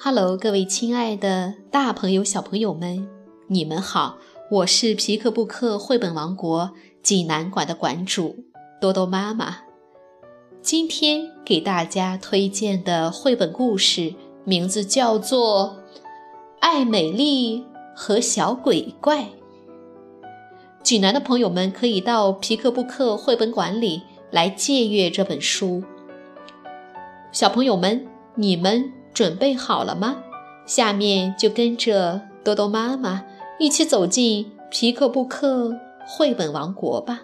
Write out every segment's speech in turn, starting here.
Hello，各位亲爱的大朋友、小朋友们，你们好！我是皮克布克绘本王国济南馆的馆主多多妈妈。今天给大家推荐的绘本故事名字叫做《爱美丽和小鬼怪》。济南的朋友们可以到皮克布克绘本馆里来借阅这本书。小朋友们，你们准备好了吗？下面就跟着多多妈妈一起走进皮克布克绘本王国吧。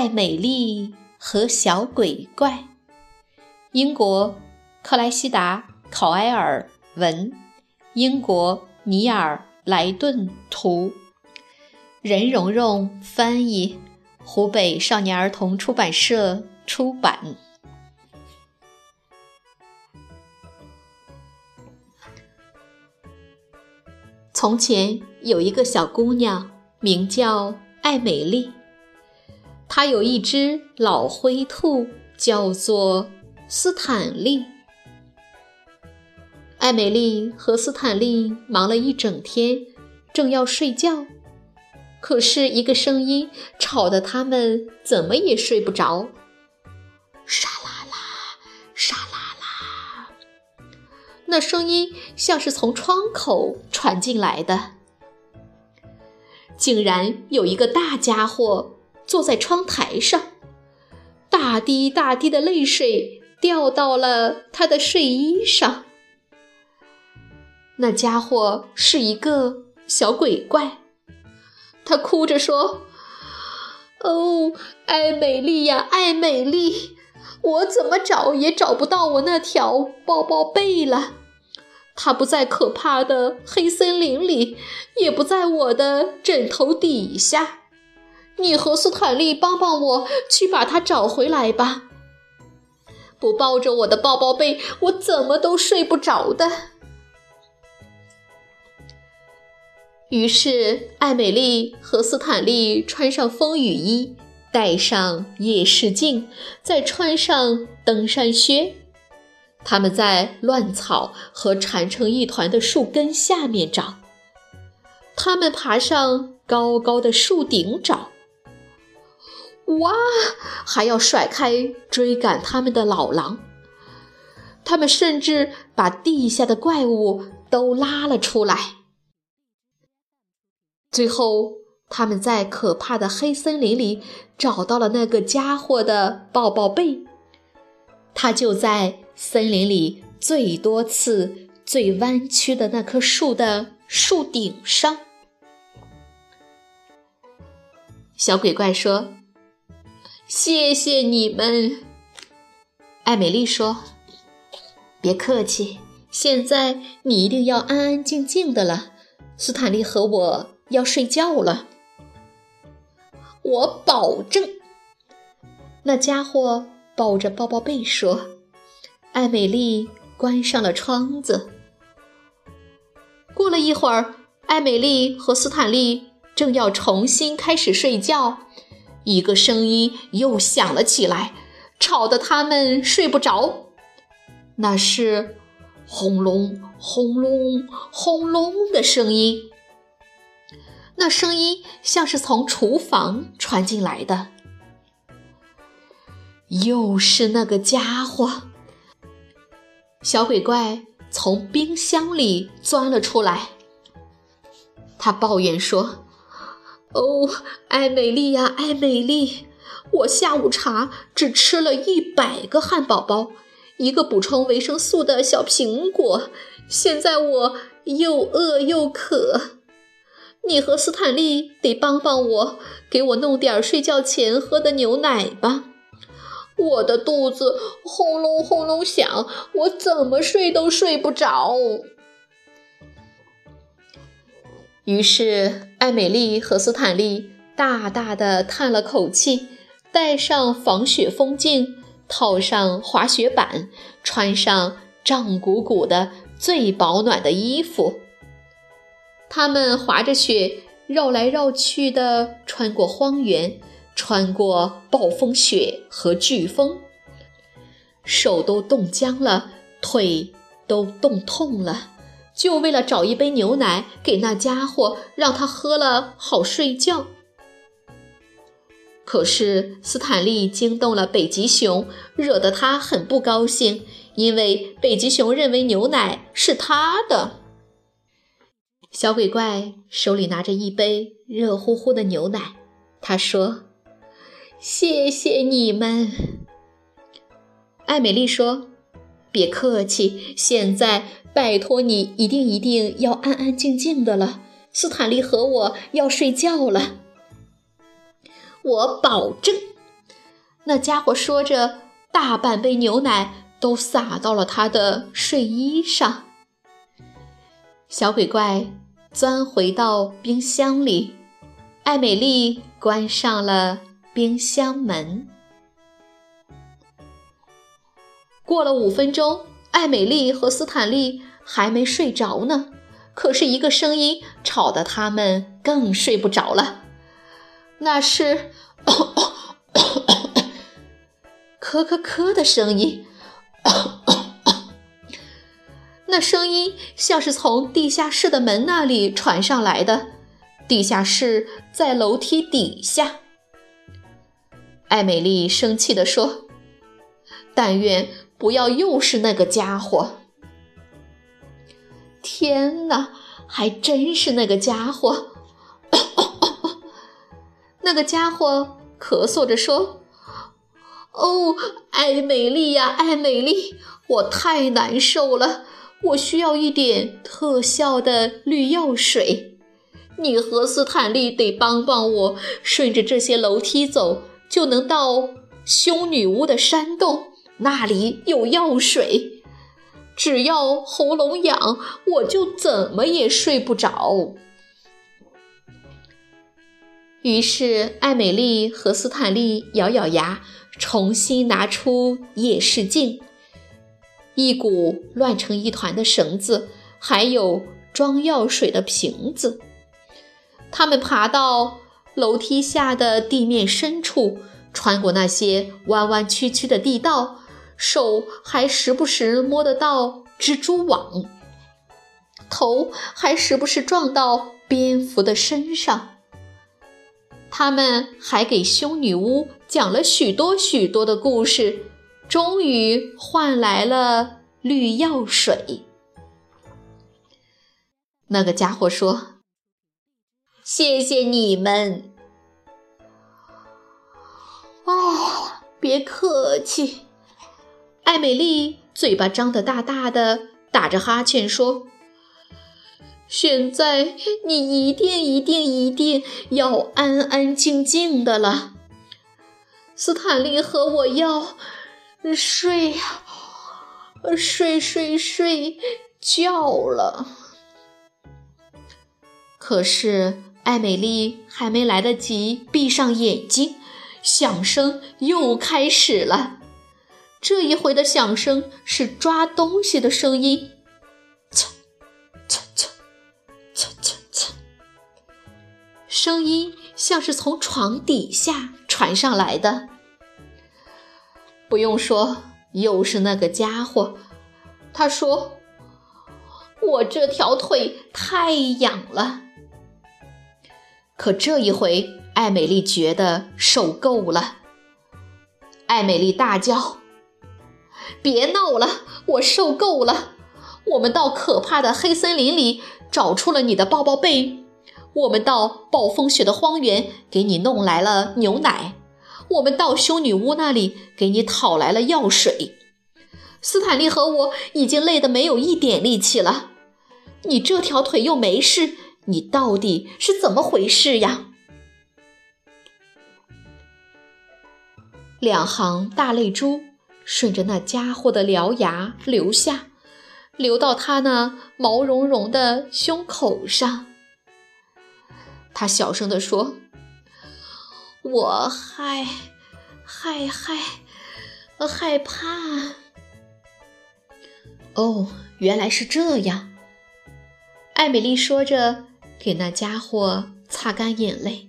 爱美丽和小鬼怪，英国克莱西达·考埃尔文，英国尼尔莱顿图，任蓉蓉翻译，湖北少年儿童出版社出版。从前有一个小姑娘，名叫爱美丽。他有一只老灰兔，叫做斯坦利。艾美丽和斯坦利忙了一整天，正要睡觉，可是一个声音吵得他们怎么也睡不着。沙啦啦，沙啦啦，那声音像是从窗口传进来的，竟然有一个大家伙。坐在窗台上，大滴大滴的泪水掉到了他的睡衣上。那家伙是一个小鬼怪，他哭着说：“哦，爱美丽呀，爱美丽，我怎么找也找不到我那条抱抱被了。它不在可怕的黑森林里，也不在我的枕头底下。”你和斯坦利帮帮我，去把它找回来吧。不抱着我的抱抱被，我怎么都睡不着的。于是，艾美丽和斯坦利穿上风雨衣，戴上夜视镜，再穿上登山靴。他们在乱草和缠成一团的树根下面找。他们爬上高高的树顶找。哇！还要甩开追赶他们的老狼。他们甚至把地下的怪物都拉了出来。最后，他们在可怕的黑森林里找到了那个家伙的抱抱被。他就在森林里最多刺、最弯曲的那棵树的树顶上。小鬼怪说。谢谢你们，艾美丽说：“别客气，现在你一定要安安静静的了。斯坦利和我要睡觉了，我保证。”那家伙抱着抱抱被说：“艾美丽关上了窗子。”过了一会儿，艾美丽和斯坦利正要重新开始睡觉。一个声音又响了起来，吵得他们睡不着。那是轰隆轰隆轰隆的声音。那声音像是从厨房传进来的。又是那个家伙。小鬼怪从冰箱里钻了出来。他抱怨说。哦，艾美丽呀，艾美丽，我下午茶只吃了一百个汉堡包，一个补充维生素的小苹果，现在我又饿又渴。你和斯坦利得帮帮我，给我弄点睡觉前喝的牛奶吧。我的肚子轰隆轰隆响，我怎么睡都睡不着。于是，艾美丽和斯坦利大大的叹了口气，戴上防雪风镜，套上滑雪板，穿上胀鼓鼓的最保暖的衣服。他们滑着雪，绕来绕去的穿过荒原，穿过暴风雪和飓风，手都冻僵了，腿都冻痛了。就为了找一杯牛奶给那家伙，让他喝了好睡觉。可是斯坦利惊动了北极熊，惹得他很不高兴，因为北极熊认为牛奶是他的。小鬼怪手里拿着一杯热乎乎的牛奶，他说：“谢谢你们。”艾美丽说：“别客气，现在。”拜托你，一定一定要安安静静的了。斯坦利和我要睡觉了，我保证。那家伙说着，大半杯牛奶都洒到了他的睡衣上。小鬼怪钻回到冰箱里，艾美丽关上了冰箱门。过了五分钟。艾美丽和斯坦利还没睡着呢，可是一个声音吵得他们更睡不着了。那是 咳咳咳的声音，那声音像是从地下室的门那里传上来的。地下室在楼梯底下。艾美丽生气地说：“但愿。”不要又是那个家伙！天哪，还真是那个家伙！那个家伙咳嗽着说：“哦，艾美丽呀，艾美丽，我太难受了，我需要一点特效的绿药水。你和斯坦利得帮帮我，顺着这些楼梯走，就能到凶女巫的山洞。”那里有药水，只要喉咙痒，我就怎么也睡不着。于是，艾美丽和斯坦利咬咬牙，重新拿出夜视镜、一股乱成一团的绳子，还有装药水的瓶子。他们爬到楼梯下的地面深处，穿过那些弯弯曲曲的地道。手还时不时摸得到蜘蛛网，头还时不时撞到蝙蝠的身上。他们还给凶女巫讲了许多许多的故事，终于换来了绿药水。那个家伙说：“谢谢你们。”哦，别客气。艾美丽嘴巴张得大大的，打着哈欠说：“现在你一定一定一定要安安静静的了。斯坦利和我要睡呀，睡睡睡觉了。”可是艾美丽还没来得及闭上眼睛，响声又开始了。这一回的响声是抓东西的声音，嚓嚓嚓嚓嚓嚓，声音像是从床底下传上来的。不用说，又是那个家伙。他说：“我这条腿太痒了。”可这一回，艾美丽觉得受够了。艾美丽大叫。别闹了，我受够了。我们到可怕的黑森林里找出了你的抱抱被，我们到暴风雪的荒原给你弄来了牛奶，我们到修女巫那里给你讨来了药水。斯坦利和我已经累得没有一点力气了，你这条腿又没事，你到底是怎么回事呀？两行大泪珠。顺着那家伙的獠牙流下，流到他那毛茸茸的胸口上。他小声地说：“我害害害害怕。”哦，原来是这样。艾美丽说着，给那家伙擦干眼泪，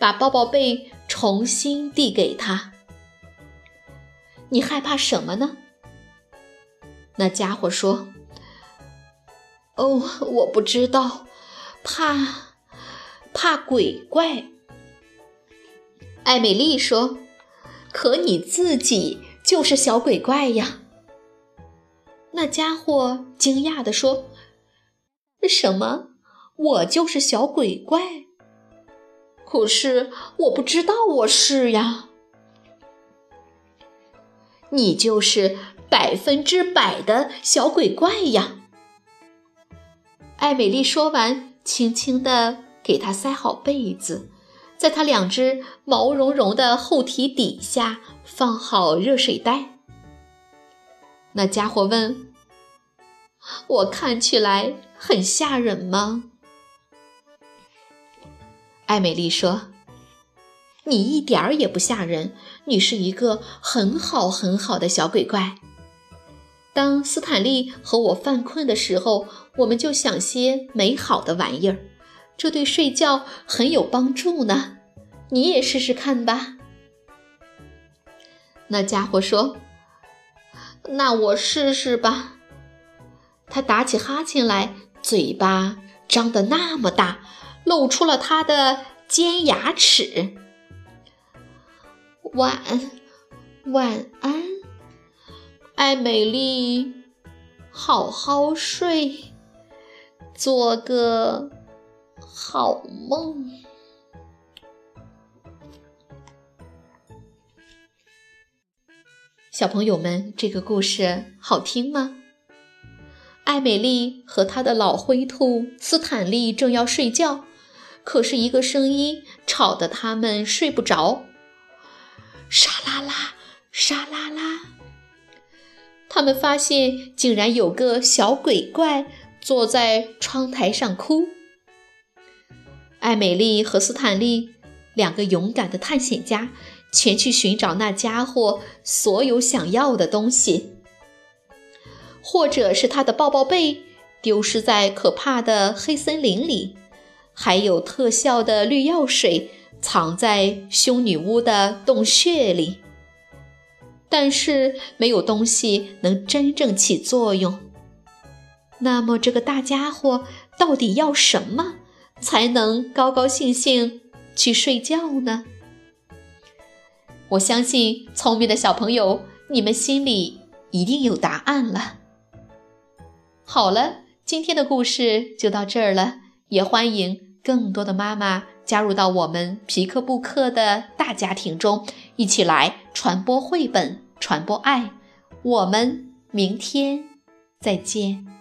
把抱抱被重新递给他。你害怕什么呢？那家伙说：“哦，我不知道，怕怕鬼怪。”艾美丽说：“可你自己就是小鬼怪呀。”那家伙惊讶地说：“什么？我就是小鬼怪？可是我不知道我是呀。你就是百分之百的小鬼怪呀！”艾美丽说完，轻轻地给他塞好被子，在他两只毛茸茸的后蹄底下放好热水袋。那家伙问：“我看起来很吓人吗？”艾美丽说：“你一点儿也不吓人，你是一个很好很好的小鬼怪。当斯坦利和我犯困的时候，我们就想些美好的玩意儿，这对睡觉很有帮助呢。你也试试看吧。”那家伙说。那我试试吧。他打起哈欠来，嘴巴张得那么大，露出了他的尖牙齿。晚晚安，艾美丽，好好睡，做个好梦。小朋友们，这个故事好听吗？艾美丽和她的老灰兔斯坦利正要睡觉，可是一个声音吵得他们睡不着。沙啦啦，沙啦啦，他们发现竟然有个小鬼怪坐在窗台上哭。艾美丽和斯坦利两个勇敢的探险家。前去寻找那家伙所有想要的东西，或者是他的抱抱被丢失在可怕的黑森林里，还有特效的绿药水藏在凶女巫的洞穴里。但是没有东西能真正起作用。那么这个大家伙到底要什么才能高高兴兴去睡觉呢？我相信聪明的小朋友，你们心里一定有答案了。好了，今天的故事就到这儿了，也欢迎更多的妈妈加入到我们皮克布克的大家庭中，一起来传播绘本，传播爱。我们明天再见。